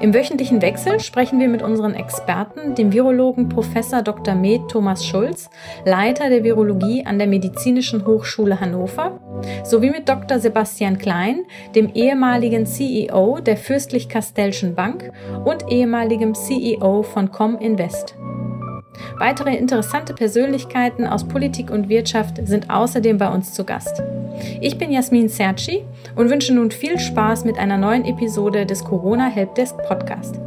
Im wöchentlichen Wechsel sprechen wir mit unseren Experten, dem Virologen Prof. Dr. Med Thomas Schulz, Leiter der Virologie an der Medizinischen Hochschule Hannover, sowie mit Dr. Sebastian Klein, dem ehemaligen CEO der Fürstlich-Kastellschen Bank und ehemaligem CEO von Cominvest. Weitere interessante Persönlichkeiten aus Politik und Wirtschaft sind außerdem bei uns zu Gast. Ich bin Jasmin Serci und wünsche nun viel Spaß mit einer neuen Episode des Corona Helpdesk Podcast.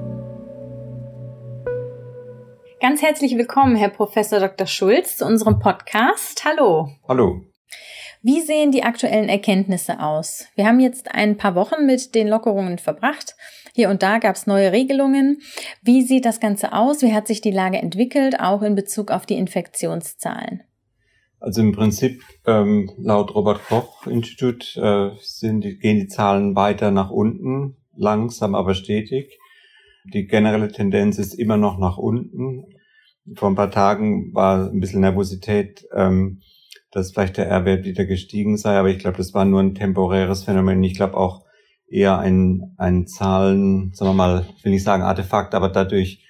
Ganz herzlich willkommen, Herr Professor Dr. Schulz, zu unserem Podcast. Hallo. Hallo. Wie sehen die aktuellen Erkenntnisse aus? Wir haben jetzt ein paar Wochen mit den Lockerungen verbracht. Hier und da gab es neue Regelungen. Wie sieht das Ganze aus? Wie hat sich die Lage entwickelt, auch in Bezug auf die Infektionszahlen? Also im Prinzip ähm, laut Robert Koch Institut äh, gehen die Zahlen weiter nach unten, langsam aber stetig. Die generelle Tendenz ist immer noch nach unten. Vor ein paar Tagen war ein bisschen Nervosität, ähm, dass vielleicht der R-Wert wieder gestiegen sei, aber ich glaube, das war nur ein temporäres Phänomen. Ich glaube auch eher ein, ein Zahlen, sagen wir mal, will nicht sagen Artefakt, aber dadurch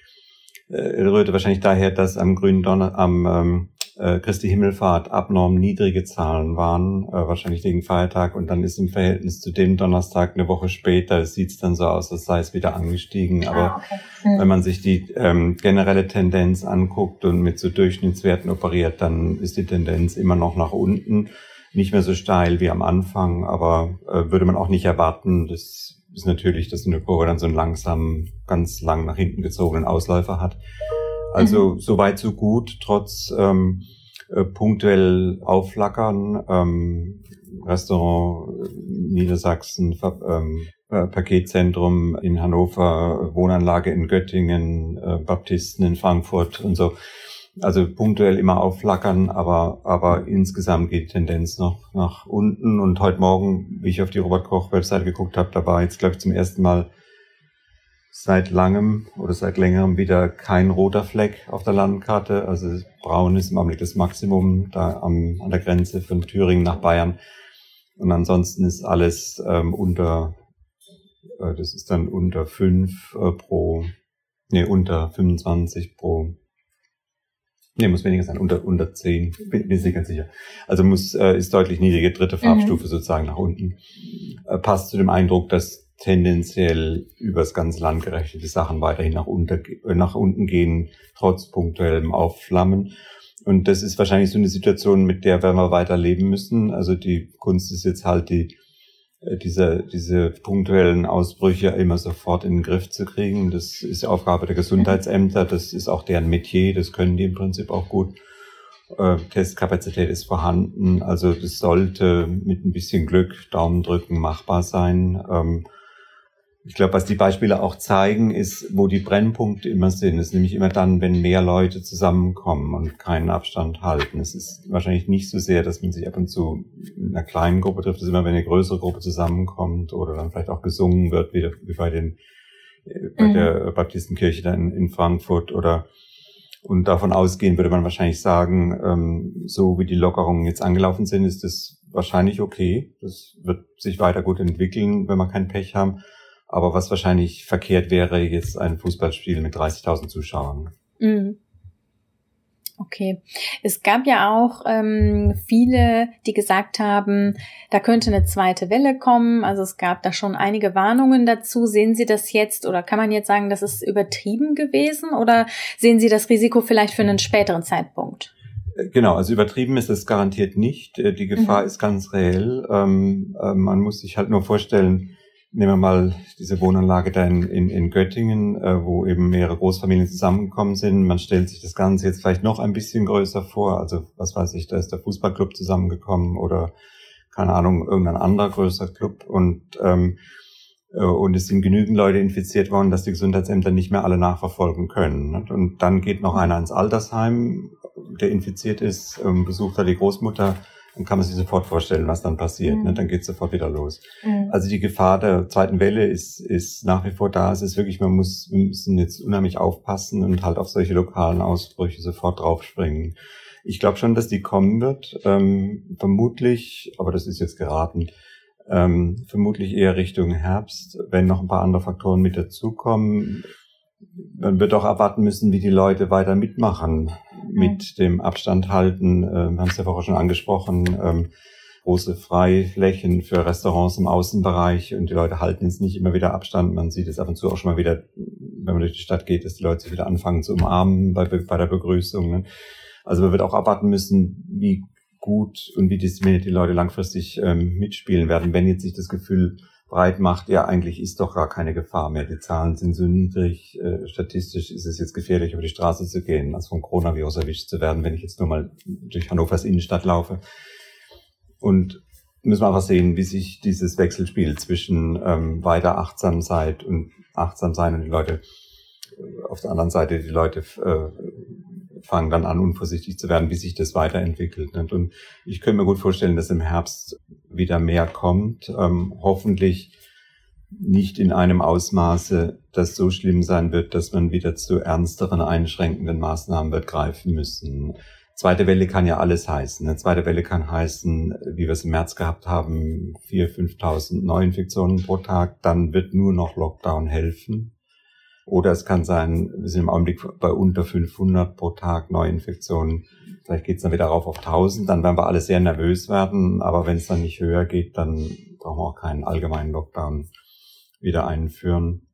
äh, rührte wahrscheinlich daher, dass am grünen Donner, am ähm, äh, Christi Himmelfahrt abnorm niedrige Zahlen waren, äh, wahrscheinlich wegen Feiertag. Und dann ist im Verhältnis zu dem Donnerstag eine Woche später, sieht es dann so aus, als sei es wieder angestiegen. Ah, Aber okay. hm. wenn man sich die ähm, generelle Tendenz anguckt und mit so Durchschnittswerten operiert, dann ist die Tendenz immer noch nach unten. Nicht mehr so steil wie am Anfang, aber äh, würde man auch nicht erwarten. Das ist natürlich, dass eine Kurve dann so einen langsam, ganz lang nach hinten gezogenen Ausläufer hat. Also mhm. so weit, so gut, trotz ähm, äh, punktuell aufflackern. Ähm, Restaurant äh, Niedersachsen, ähm, äh, Paketzentrum in Hannover, Wohnanlage in Göttingen, äh, Baptisten in Frankfurt und so. Also punktuell immer aufflackern, aber, aber insgesamt geht die Tendenz noch nach unten. Und heute Morgen, wie ich auf die Robert Koch Webseite geguckt habe, da war jetzt, glaube ich, zum ersten Mal seit langem oder seit längerem wieder kein roter Fleck auf der Landkarte. Also braun ist im Augenblick das Maximum da am, an der Grenze von Thüringen nach Bayern. Und ansonsten ist alles ähm, unter, äh, das ist dann unter fünf äh, pro, nee, unter 25 pro, nee, muss weniger sein, unter, unter zehn bin, bin ich ganz sicher. Also muss, äh, ist deutlich niedrige dritte mhm. Farbstufe mhm. sozusagen nach unten. Äh, passt zu dem Eindruck, dass tendenziell übers ganze Land gerechnete Sachen weiterhin nach, unter, äh, nach unten gehen, trotz punktuellem Aufflammen. Und das ist wahrscheinlich so eine Situation, mit der werden wir weiter leben müssen. Also die Kunst ist jetzt halt die, diese, diese punktuellen Ausbrüche immer sofort in den Griff zu kriegen. Das ist Aufgabe der Gesundheitsämter, das ist auch deren Metier, das können die im Prinzip auch gut. Äh, Testkapazität ist vorhanden, also das sollte mit ein bisschen Glück, Daumen drücken, machbar sein. Ähm, ich glaube, was die Beispiele auch zeigen, ist, wo die Brennpunkte immer sind. Es ist nämlich immer dann, wenn mehr Leute zusammenkommen und keinen Abstand halten. Es ist wahrscheinlich nicht so sehr, dass man sich ab und zu in einer kleinen Gruppe trifft. Es ist immer, wenn eine größere Gruppe zusammenkommt oder dann vielleicht auch gesungen wird, wie, bei den äh, bei mhm. der Baptistenkirche da in, in, Frankfurt oder und davon ausgehen würde man wahrscheinlich sagen, ähm, so wie die Lockerungen jetzt angelaufen sind, ist das wahrscheinlich okay. Das wird sich weiter gut entwickeln, wenn wir kein Pech haben. Aber was wahrscheinlich verkehrt wäre, jetzt ein Fußballspiel mit 30.000 Zuschauern. Mhm. Okay. Es gab ja auch ähm, viele, die gesagt haben, da könnte eine zweite Welle kommen. Also es gab da schon einige Warnungen dazu. Sehen Sie das jetzt oder kann man jetzt sagen, das ist übertrieben gewesen oder sehen Sie das Risiko vielleicht für einen späteren Zeitpunkt? Äh, genau, also übertrieben ist es garantiert nicht. Äh, die Gefahr mhm. ist ganz reell. Ähm, äh, man muss sich halt nur vorstellen, Nehmen wir mal diese Wohnanlage da in, in, in Göttingen, äh, wo eben mehrere Großfamilien zusammengekommen sind. Man stellt sich das Ganze jetzt vielleicht noch ein bisschen größer vor. Also was weiß ich, da ist der Fußballclub zusammengekommen oder keine Ahnung, irgendein anderer größer Club. Und ähm, Äh, und es sind genügend Leute infiziert worden, dass die Gesundheitsämter nicht mehr alle nachverfolgen können. Und dann geht noch einer ins Altersheim, der infiziert ist, ähm, besucht da die Großmutter, dann kann man sich sofort vorstellen, was dann passiert. Mhm. Dann geht es sofort wieder los. Mhm. Also die Gefahr der zweiten Welle ist, ist nach wie vor da. Es ist wirklich, man muss, wir müssen jetzt unheimlich aufpassen und halt auf solche lokalen Ausbrüche sofort draufspringen. Ich glaube schon, dass die kommen wird. Ähm, vermutlich, aber das ist jetzt geraten, ähm, vermutlich eher Richtung Herbst, wenn noch ein paar andere Faktoren mit dazukommen. Man wird auch erwarten müssen, wie die Leute weiter mitmachen mit dem Abstand halten. Äh, wir haben es ja vorher schon angesprochen. Ähm, große Freiflächen für Restaurants im Außenbereich und die Leute halten jetzt nicht immer wieder Abstand. Man sieht es ab und zu auch schon mal wieder, wenn man durch die Stadt geht, dass die Leute sich wieder anfangen zu umarmen bei, bei der Begrüßung. Ne? Also man wird auch abwarten müssen, wie gut und wie diszipliniert die Leute langfristig ähm, mitspielen werden, wenn jetzt sich das Gefühl breit macht, ja, eigentlich ist doch gar keine Gefahr mehr. Die Zahlen sind so niedrig. Äh, statistisch ist es jetzt gefährlich, über die Straße zu gehen, als vom Coronavirus erwischt zu werden, wenn ich jetzt nur mal durch Hannovers Innenstadt laufe. Und müssen wir einfach sehen, wie sich dieses Wechselspiel zwischen ähm, weiter Achtsamkeit und achtsam sein und die Leute auf der anderen Seite die Leute äh, fangen dann an, unvorsichtig zu werden, wie sich das weiterentwickelt. Und ich könnte mir gut vorstellen, dass im Herbst wieder mehr kommt. Ähm, hoffentlich nicht in einem Ausmaße, das so schlimm sein wird, dass man wieder zu ernsteren einschränkenden Maßnahmen wird greifen müssen. Zweite Welle kann ja alles heißen. Eine zweite Welle kann heißen, wie wir es im März gehabt haben, 4.000, 5.000 Neuinfektionen pro Tag. Dann wird nur noch Lockdown helfen. Oder es kann sein, wir sind im Augenblick bei unter 500 pro Tag Neuinfektionen. Vielleicht geht es dann wieder rauf auf 1000. Dann werden wir alle sehr nervös werden. Aber wenn es dann nicht höher geht, dann brauchen wir auch keinen allgemeinen Lockdown wieder einführen.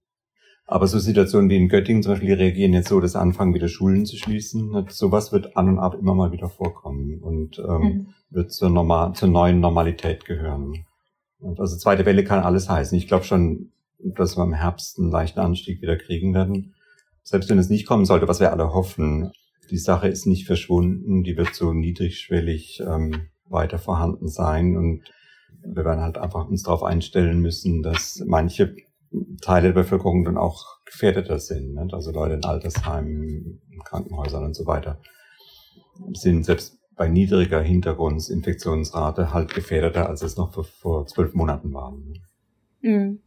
Aber so Situationen wie in Göttingen zum Beispiel, die reagieren jetzt so, dass anfangen, wieder Schulen zu schließen. Sowas wird an und ab immer mal wieder vorkommen und ähm, mhm. wird zur, normal, zur neuen Normalität gehören. Und also zweite Welle kann alles heißen. Ich glaube schon, dass wir im Herbst einen leichten Anstieg wieder kriegen werden. Selbst wenn es nicht kommen sollte, was wir alle hoffen, die Sache ist nicht verschwunden, die wird so niedrigschwellig ähm, weiter vorhanden sein und wir werden halt einfach uns darauf einstellen müssen, dass manche Teile der Bevölkerung dann auch gefährdeter sind. Nicht? Also Leute in Altersheimen, in Krankenhäusern und so weiter sind selbst bei niedriger Hintergrundinfektionsrate halt gefährdeter, als es noch vor, vor zwölf Monaten waren. Mhm.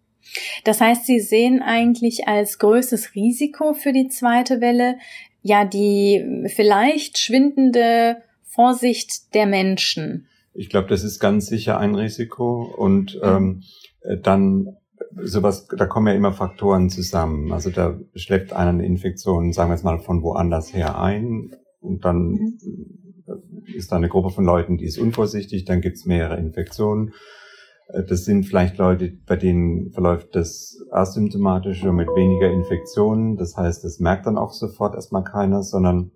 Das heißt, Sie sehen eigentlich als größtes Risiko für die zweite Welle ja die vielleicht schwindende Vorsicht der Menschen. Ich glaube, das ist ganz sicher ein Risiko und ähm, dann sowas, da kommen ja immer Faktoren zusammen. Also da schleppt einer eine Infektion, sagen wir jetzt mal, von woanders her ein und dann mhm. ist da eine Gruppe von Leuten, die ist unvorsichtig, dann gibt's mehrere Infektionen äh, das sind vielleicht Leute, bei denen verläuft das asymptomatische mit weniger Infektionen. Das heißt, das merkt dann auch sofort erstmal keiner, sondern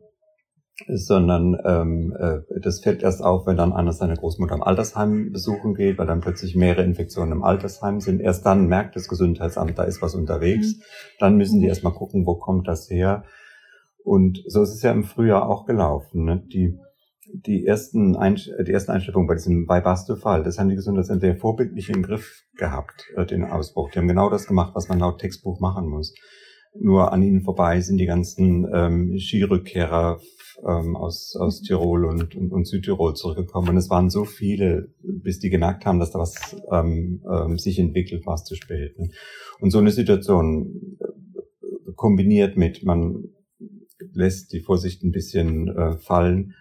sondern ähm, äh, das fällt erst auf, wenn dann einer seine Großmutter im Altersheim besuchen geht, weil dann plötzlich mehrere Infektionen im Altersheim sind. Erst dann merkt das Gesundheitsamt, da ist was unterwegs. Mhm. Dann müssen die erstmal gucken, wo kommt das her. Und so ist es ja im Frühjahr auch gelaufen. Ne? Die die ersten, Einsch die ersten Einstellungen bei diesem Weihbasto-Fall, das haben die Gesundheitsämter ja vorbildlich im Griff gehabt, äh, den Ausbruch. Die haben genau das gemacht, was man laut Textbuch machen muss. Nur an ihnen vorbei sind die ganzen ähm, Skirückkehrer ähm, aus, aus Tirol und, und, und Südtirol zurückgekommen. Und es waren so viele, bis die gemerkt haben, dass da was ähm, ähm, sich entwickelt, war es zu spät. Ne? Und so eine Situation äh, kombiniert mit, man lässt die Vorsicht ein bisschen äh, fallen,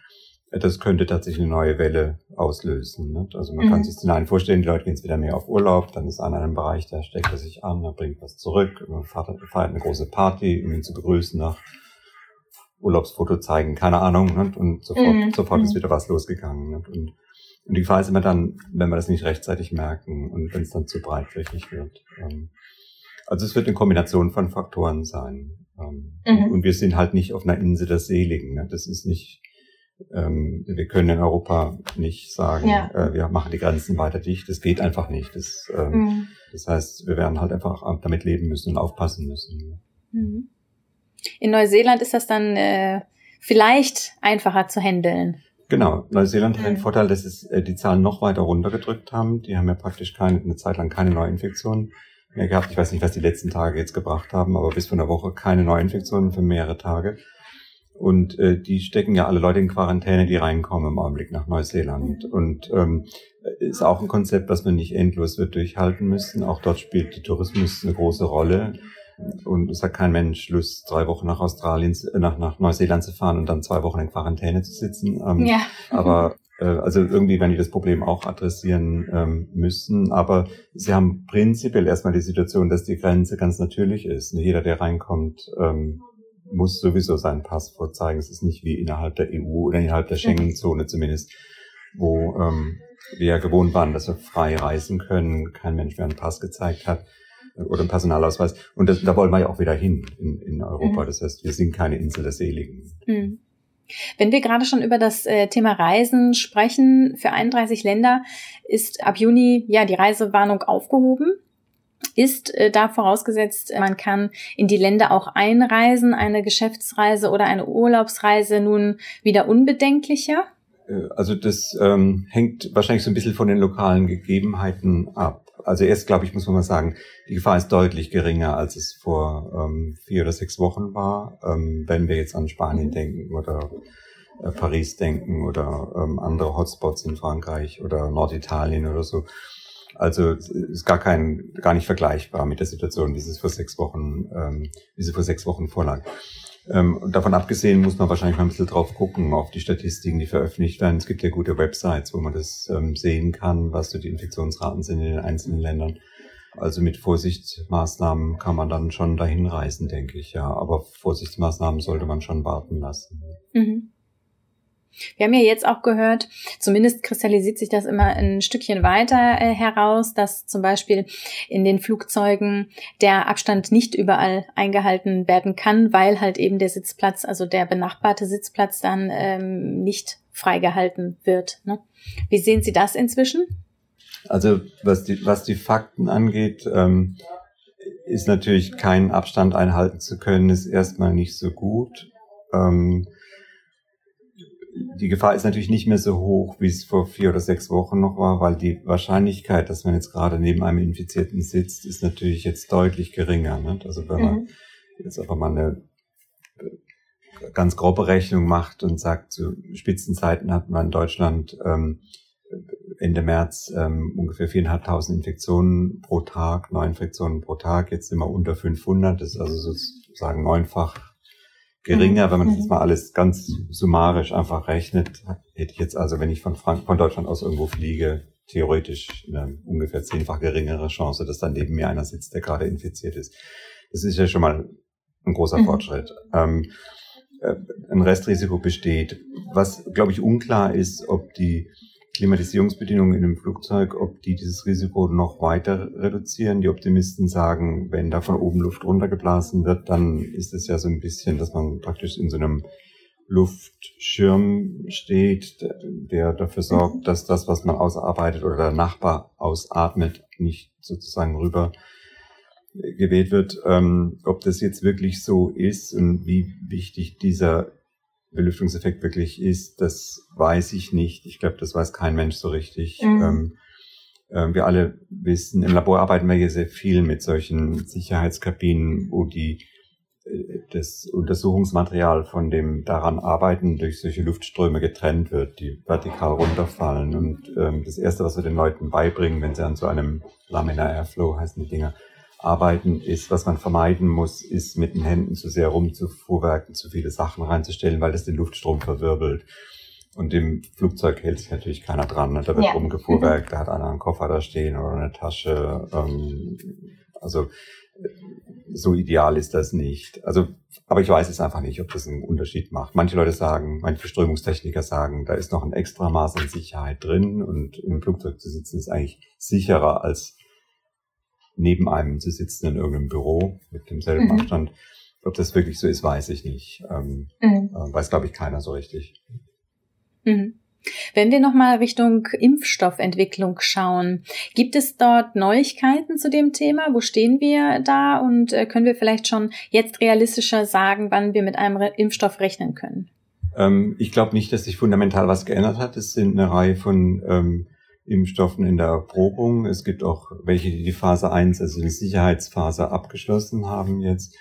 das könnte tatsächlich eine neue Welle auslösen. Ne? Also man mhm. kann sich Szenarien vorstellen, die Leute gehen jetzt wieder mehr auf Urlaub, dann ist einer in einem Bereich, da steckt er sich an, da bringt was zurück, man feiert, feiert eine große Party, um ihn zu begrüßen, nach Urlaubsfoto zeigen, keine Ahnung, ne? und sofort, mhm. sofort ist mhm. wieder was losgegangen. Ne? Und, und die Gefahr ist immer dann, wenn wir das nicht rechtzeitig merken und wenn es dann zu breitflächig wird. Ähm, also es wird eine Kombination von Faktoren sein. Ähm, mhm. Und wir sind halt nicht auf einer Insel der Seligen. Ne? Das ist nicht ähm, wir können in Europa nicht sagen, ja. äh, wir machen die Grenzen weiter dicht. Das geht einfach nicht. Das, ähm, mhm. das heißt, wir werden halt einfach damit leben müssen und aufpassen müssen. Mhm. In Neuseeland ist das dann äh, vielleicht einfacher zu handeln. Genau, Neuseeland hat den mhm. Vorteil, dass es äh, die Zahlen noch weiter runtergedrückt haben. Die haben ja praktisch keine, eine Zeit lang keine Neuinfektionen mehr gehabt. Ich weiß nicht, was die letzten Tage jetzt gebracht haben, aber bis vor einer Woche keine Neuinfektionen für mehrere Tage. Und äh, die stecken ja alle Leute in Quarantäne, die reinkommen im Augenblick nach Neuseeland. Und ähm, ist auch ein Konzept, was man nicht endlos wird durchhalten müssen. Auch dort spielt der Tourismus eine große Rolle. Und es hat kein Mensch Lust, drei Wochen nach Australien, äh, nach, nach Neuseeland zu fahren und dann zwei Wochen in Quarantäne zu sitzen. Ähm, ja. Aber äh, also irgendwie werden die das Problem auch adressieren ähm, müssen. Aber sie haben prinzipiell erstmal die Situation, dass die Grenze ganz natürlich ist. Jeder, der reinkommt, ähm, muss sowieso seinen Pass vorzeigen. Es ist nicht wie innerhalb der EU oder innerhalb der Schengen-Zone zumindest, wo ähm, wir ja gewohnt waren, dass wir frei reisen können, kein Mensch mehr einen Pass gezeigt hat oder einen Personalausweis. Und das, da wollen wir ja auch wieder hin in, in Europa. Mhm. Das heißt, wir sind keine Insel der Seligen. Mhm. Wenn wir gerade schon über das äh, Thema Reisen sprechen, für 31 Länder ist ab Juni ja die Reisewarnung aufgehoben. Ist äh, da vorausgesetzt, man kann in die Länder auch einreisen, eine Geschäftsreise oder eine Urlaubsreise nun wieder unbedenklicher? Äh, also das ähm, hängt wahrscheinlich so ein bisschen von den lokalen Gegebenheiten ab. Also erst, glaube ich, muss man mal sagen, die Gefahr ist deutlich geringer, als es vor ähm, vier oder sechs Wochen war. Ähm, wenn wir jetzt an Spanien denken oder äh, Paris denken oder ähm, andere Hotspots in Frankreich oder Norditalien oder so. Also ist gar kein, gar nicht vergleichbar mit der Situation, wie es vor sechs Wochen, ähm, wie sie vor sechs Wochen vorlag. Ähm, davon abgesehen muss man wahrscheinlich mal ein bisschen drauf gucken, auf die Statistiken, die veröffentlicht werden. Es gibt ja gute Websites, wo man das ähm, sehen kann, was so die Infektionsraten sind in den einzelnen Ländern. Also mit Vorsichtsmaßnahmen kann man dann schon dahin reisen, denke ich, ja. Aber Vorsichtsmaßnahmen sollte man schon warten lassen. Mhm. Wir haben ja jetzt auch gehört, zumindest kristallisiert sich das immer ein Stückchen weiter äh, heraus, dass zum Beispiel in den Flugzeugen der Abstand nicht überall eingehalten werden kann, weil halt eben der Sitzplatz, also der benachbarte Sitzplatz dann ähm, nicht freigehalten wird. Ne? Wie sehen Sie das inzwischen? Also was die, was die Fakten angeht, ähm, ist natürlich keinen Abstand einhalten zu können, ist erstmal nicht so gut. Ähm, die Gefahr ist natürlich nicht mehr so hoch, wie es vor vier oder sechs Wochen noch war, weil die Wahrscheinlichkeit, dass man jetzt gerade neben einem Infizierten sitzt, ist natürlich jetzt deutlich geringer. Ne? Also wenn man mhm. jetzt einfach mal eine ganz grobe Rechnung macht und sagt, zu Spitzenzeiten hat man in Deutschland ähm, Ende März ähm, ungefähr viereinhalbtausend Infektionen pro Tag, Neuinfektionen pro Tag. Jetzt sind wir unter 500, das ist also sozusagen neunfach geringer, wenn man das jetzt mhm. mal alles ganz summarisch einfach rechnet, hätte ich jetzt also, wenn ich von Frank von Deutschland aus irgendwo fliege, theoretisch eine ungefähr zehnfach geringere Chance, dass dann neben mir einer sitzt, der gerade infiziert ist. Das ist ja schon mal ein großer mhm. Fortschritt. Ähm, äh, ein Restrisiko besteht. Was, glaube ich, unklar ist, ob die Klimatisierungsbedingungen in einem Flugzeug, ob die dieses Risiko noch weiter reduzieren. Die Optimisten sagen, wenn da von oben Luft runtergeblasen wird, dann ist es ja so ein bisschen, dass man praktisch in so einem Luftschirm steht, der dafür sorgt, dass das, was man ausarbeitet oder der Nachbar ausatmet, nicht sozusagen rüber geweht wird. Ähm, ob das jetzt wirklich so ist und wie wichtig dieser Belüftungseffekt wirklich ist, das weiß ich nicht. Ich glaube, das weiß kein Mensch so richtig. Mhm. Ähm, äh, wir alle wissen, im Labor arbeiten wir hier sehr viel mit solchen Sicherheitskabinen, wo die äh, das Untersuchungsmaterial von dem daran arbeiten durch solche Luftströme getrennt wird, die vertikal runterfallen. Und ähm, das Erste, was wir den Leuten beibringen, wenn sie an so einem Laminar Airflow heißen die Dinger, arbeiten ist, was man vermeiden muss, ist mit den Händen zu sehr rumzufuhrwerken, zu viele Sachen reinzustellen, weil das den Luftstrom verwirbelt. Und im Flugzeug hält sich natürlich keiner dran. Ne? Da wird ja. rumgefuhrwerkt, da hat einer einen Koffer da stehen oder eine Tasche. Ähm, also so ideal ist das nicht. Also, aber ich weiß es einfach nicht, ob das einen Unterschied macht. Manche Leute sagen, manche Strömungstechniker sagen, da ist noch ein extra Maß an Sicherheit drin und im Flugzeug zu sitzen ist eigentlich sicherer als neben einem zu sitzen in irgendeinem Büro mit demselben mhm. Abstand. Ob das wirklich so ist, weiß ich nicht. Ähm, mhm. äh, weiß, glaube ich, keiner so richtig. Mhm. Wenn wir nochmal Richtung Impfstoffentwicklung schauen, gibt es dort Neuigkeiten zu dem Thema? Wo stehen wir da? Und äh, können wir vielleicht schon jetzt realistischer sagen, wann wir mit einem Impfstoff rechnen können? Ähm, ich glaube nicht, dass sich fundamental was geändert hat. Es sind eine Reihe von ähm, Impfstoffen in der Erprobung. Es gibt auch welche, die die Phase 1, also die Sicherheitsphase abgeschlossen haben jetzt.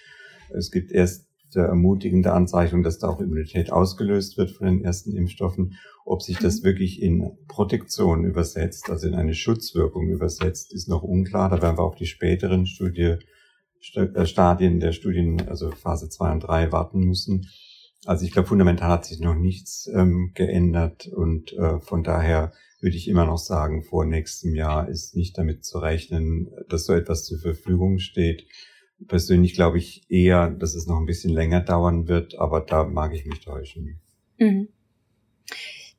Es gibt erst ermutigende Anzeichen, dass da auch Immunität ausgelöst wird von den ersten Impfstoffen. Ob sich das mhm. wirklich in Protektion übersetzt, also in eine Schutzwirkung übersetzt, ist noch unklar. Da werden wir auf die späteren Studie, äh, Stadien der Studien, also Phase 2 und 3 warten müssen. Also ich glaube, fundamental hat sich noch nichts ähm, geändert und äh, von daher würde ich immer noch sagen, vor nächstem Jahr ist nicht damit zu rechnen, dass so etwas zur Verfügung steht. Persönlich glaube ich eher, dass es noch ein bisschen länger dauern wird, aber da mag ich mich täuschen. Mhm.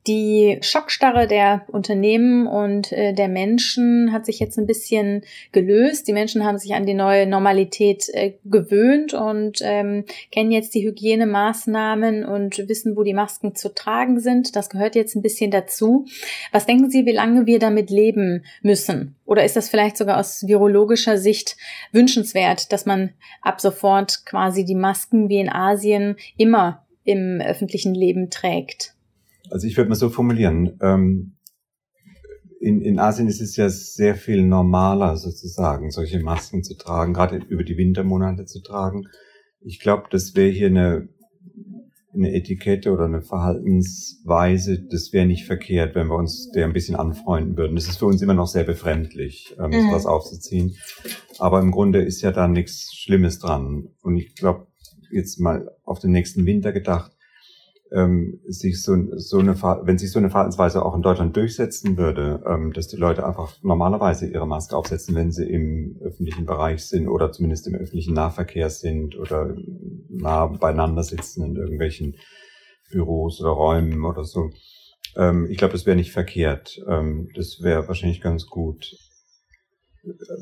Die Schockstarre der Unternehmen und äh, der Menschen hat sich jetzt ein bisschen gelöst. Die Menschen haben sich an die neue Normalität äh, gewöhnt und ähm, kennen jetzt die Hygienemaßnahmen und wissen, wo die Masken zu tragen sind. Das gehört jetzt ein bisschen dazu. Was denken Sie, wie lange wir damit leben müssen? Oder ist das vielleicht sogar aus virologischer Sicht wünschenswert, dass man ab sofort quasi die Masken wie in Asien immer im öffentlichen Leben trägt? Also ich würde mal so formulieren. Ähm, in, in Asien ist es ja sehr viel normaler sozusagen, solche Masken zu tragen, gerade über die Wintermonate zu tragen. Ich glaube, das wäre hier eine, eine Etikette oder eine Verhaltensweise, das wäre nicht verkehrt, wenn wir uns der ein bisschen anfreunden würden. Das ist für uns immer noch sehr befremdlich, ähm, mhm. sowas aufzuziehen. Aber im Grunde ist ja da nichts Schlimmes dran. Und ich glaube, jetzt mal auf den nächsten Winter gedacht, ähm, sich so, so eine, wenn sich so eine Verhaltensweise auch in Deutschland durchsetzen würde, ähm, dass die Leute einfach normalerweise ihre Maske aufsetzen, wenn sie im öffentlichen Bereich sind oder zumindest im öffentlichen Nahverkehr sind oder nah beieinander sitzen in irgendwelchen Büros oder Räumen oder so. Ähm, ich glaube, das wäre nicht verkehrt. Ähm, das wäre wahrscheinlich ganz gut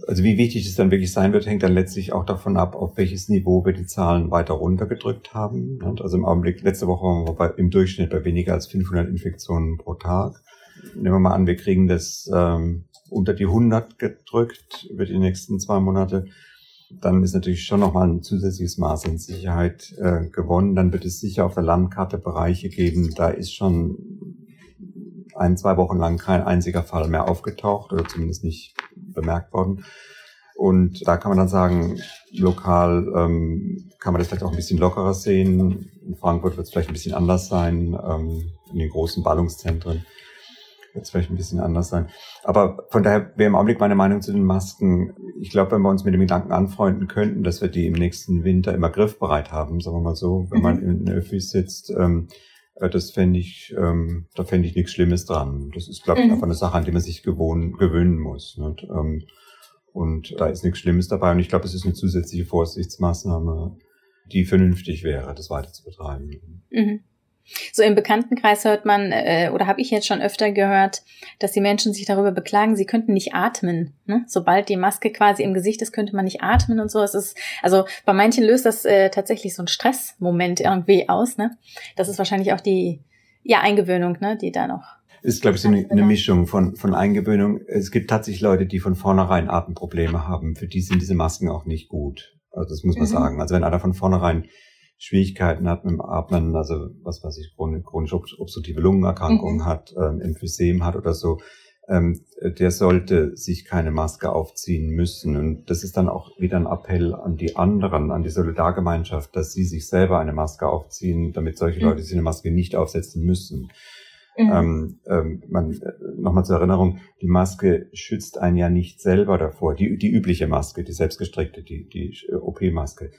also wie wichtig es dann wirklich sein wird, hängt dann letztlich auch davon ab, auf welches Niveau wir die Zahlen weiter runtergedrückt haben. Also im Augenblick, letzte Woche waren wir bei, im Durchschnitt bei weniger als 500 Infektionen pro Tag. Nehmen wir mal an, wir kriegen das ähm, unter die 100 gedrückt über die nächsten zwei Monate. Dann ist natürlich schon nochmal ein zusätzliches Maß an Sicherheit äh, gewonnen. Dann wird es sicher auf der Landkarte Bereiche geben, da ist schon ein, zwei Wochen lang kein einziger Fall mehr aufgetaucht oder zumindest nicht bemerkt worden. Und da kann man dann sagen, lokal ähm, kann man das vielleicht auch ein bisschen lockerer sehen. In Frankfurt wird es vielleicht ein bisschen anders sein, ähm, in den großen Ballungszentren wird es vielleicht ein bisschen anders sein. Aber von daher wäre im Augenblick meine Meinung zu den Masken. Ich glaube, wenn wir uns mit dem Gedanken anfreunden könnten, dass wir die im nächsten Winter immer griffbereit haben, sagen wir mal so, wenn mhm. man in den Öffis sitzt, ähm, äh, das fände ich, ähm, da fände ich nichts Schlimmes dran. Das ist, glaube ich, mhm. einfach eine Sache, an die man sich gewohnen, gewöhnen muss. Nicht? Ähm, und da ist nichts Schlimmes dabei. Und ich glaube, es ist eine zusätzliche Vorsichtsmaßnahme, die vernünftig wäre, das weiter zu betreiben. Mhm. So im Bekanntenkreis hört man, äh, oder habe ich jetzt schon öfter gehört, dass die Menschen sich darüber beklagen, sie könnten nicht atmen. Ne? Sobald die Maske quasi im Gesicht ist, könnte man nicht atmen und so. Es ist, also bei manchen löst das äh, tatsächlich so ein Stressmoment irgendwie aus. Ne? Das ist wahrscheinlich auch die ja, Eingewöhnung, ne, die da noch. Ist, glaube ich, so eine, eine Mischung von, von Eingewöhnung. Es gibt tatsächlich Leute, die von vornherein Atemprobleme haben. Für die sind diese Masken auch nicht gut. Also das muss man mhm. sagen. Also wenn einer von vornherein Schwierigkeiten hat mit dem Atmen, also was weiß ich, chronisch obstruktive Lungenerkrankungen mhm. hat, ähm, Emphysem hat oder so, ähm, der sollte sich keine Maske aufziehen müssen. Und das ist dann auch wieder ein Appell an die anderen, an die Solidargemeinschaft, dass sie sich selber eine Maske aufziehen, damit solche mhm. Leute sich eine Maske nicht aufsetzen müssen. Mhm. Ähm, ähm, äh, nochmal zur Erinnerung, die Maske schützt einen ja nicht selber davor. Die, die übliche Maske, die selbstgestrickte, die, die OP-Maske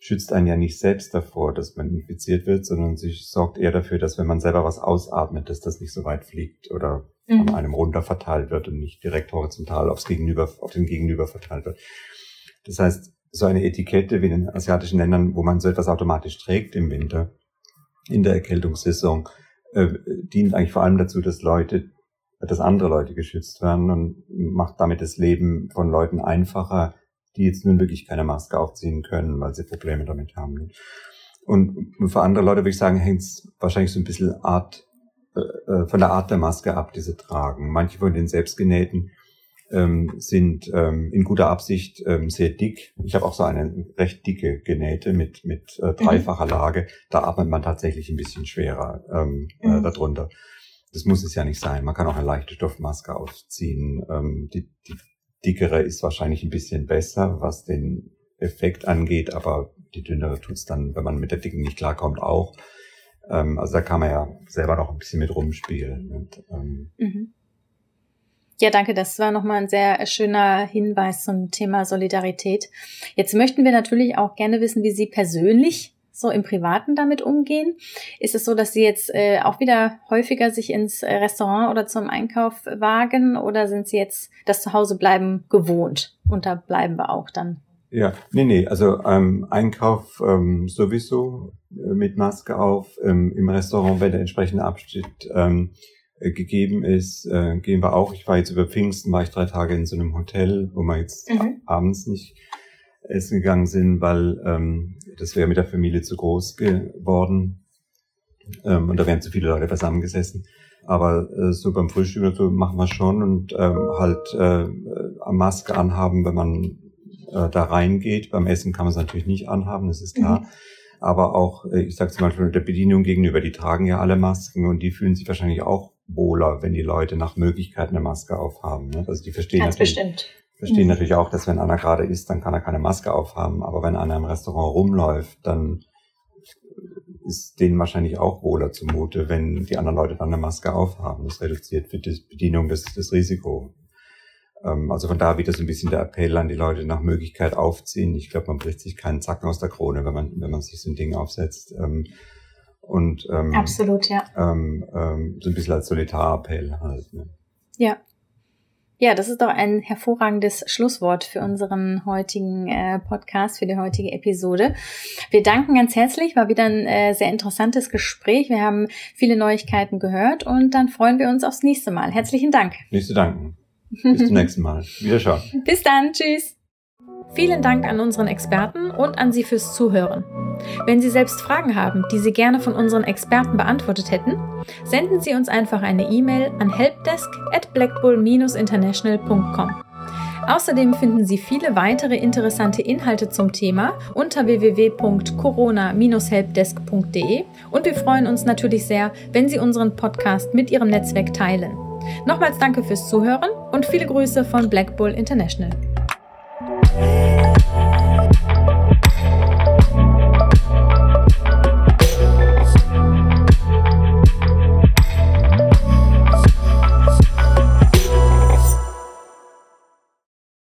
schützt einen ja nicht selbst davor, dass man infiziert wird, sondern sie sorgt eher dafür, dass wenn man selber was ausatmet, dass das nicht so weit fliegt oder mhm. an einem runter verteilt wird und nicht direkt horizontal aufs Gegenüber, auf den Gegenüber verteilt wird. Das heißt, so eine Etikette wie in den asiatischen Ländern, wo man so etwas automatisch trägt im Winter, in der Erkältungssaison, äh, dient eigentlich vor allem dazu, dass Leute, dass andere Leute geschützt werden und macht damit das Leben von Leuten einfacher, die jetzt nun wirklich keine Maske aufziehen können, weil sie Probleme damit haben. Und für andere Leute würde ich sagen, hängt es wahrscheinlich so ein bisschen Art, äh, äh, von der Art der Maske ab, die sie tragen. Manche von den selbstgenähten ähm, sind ähm, in guter Absicht ähm, sehr dick. Ich habe auch so eine recht dicke genähte mit, mit äh, dreifacher mhm. Lage. Da atmet man tatsächlich ein bisschen schwerer ähm, äh, mhm. äh, darunter. Das muss es ja nicht sein. Man kann auch eine leichte Stoffmaske aufziehen. Ähm, die, die dickere ist wahrscheinlich ein bisschen besser, was den Effekt angeht, aber die dünnere tut's dann, wenn man mit der dicken nicht klarkommt, auch. Ähm, also da kann man ja selber noch ein bisschen mit rumspielen. Und, ähm, mhm. Ja, danke. Das war nochmal ein sehr schöner Hinweis zum Thema Solidarität. Jetzt möchten wir natürlich auch gerne wissen, wie Sie persönlich so im Privaten damit umgehen. Ist es so, dass Sie jetzt äh, auch wieder häufiger sich ins Restaurant oder zum Einkauf wagen oder sind Sie jetzt das Zuhausebleiben gewohnt? Und da bleiben wir auch dann. Ja, nee, nee, also ähm, Einkauf ähm, sowieso äh, mit Maske auf. Ähm, Im Restaurant, wenn der entsprechende Abschnitt ähm, äh, gegeben ist, äh, gehen wir auch. Ich war jetzt über Pfingsten, war ich drei Tage in so einem Hotel, wo wir jetzt mhm. abends nicht essen gegangen sind, weil ähm, das wäre mit der Familie zu groß geworden ähm, und da wären zu viele Leute zusammengesessen. Aber äh, so beim Frühstück oder so machen wir schon und ähm, halt äh, Maske anhaben, wenn man äh, da reingeht. Beim Essen kann man es natürlich nicht anhaben, das ist klar. Mhm aber auch, äh, ich sage zum Beispiel der Bedienung gegenüber, die tragen ja alle Masken und die fühlen sich wahrscheinlich auch wohler, wenn die Leute nach Möglichkeit eine Maske aufhaben. Ne? Also die verstehen Ganz natürlich, bestimmt. Verstehen mhm. natürlich auch, dass wenn einer gerade isst, dann kann er keine Maske aufhaben, aber wenn einer im Restaurant rumläuft, dann ist denen wahrscheinlich auch wohler zumute, wenn die anderen Leute dann eine Maske aufhaben. Das reduziert für die Bedienung das, das Risiko. Ähm, also von da wieder so ein bisschen der Appell an die Leute nach Möglichkeit aufziehen. Ich glaube, man bricht sich keinen Zacken aus der Krone, wenn man, wenn man sich so ein Ding aufsetzt. Ähm, und ähm, absolut, ja. Ähm, ähm, so ein bisschen als Solitarappell halt. Ne? Ja. Ja, das ist doch ein hervorragendes Schlusswort für unseren heutigen äh, Podcast, für die heutige Episode. Wir danken ganz herzlich, war wieder ein äh, sehr interessantes Gespräch. Wir haben viele Neuigkeiten gehört und dann freuen wir uns aufs nächste Mal. Herzlichen Dank. Nicht zu danken. Bis zum nächsten Mal. Wiederschauen. Bis dann. Tschüss. Vielen Dank an unseren Experten und an Sie fürs Zuhören. Wenn Sie selbst Fragen haben, die Sie gerne von unseren Experten beantwortet hätten, senden Sie uns einfach eine E-Mail an helpdesk at blackbull-international.com. Außerdem finden Sie viele weitere interessante Inhalte zum Thema unter www.corona-helpdesk.de und wir freuen uns natürlich sehr, wenn Sie unseren Podcast mit Ihrem Netzwerk teilen. Nochmals danke fürs Zuhören und viele Grüße von Black Bull International.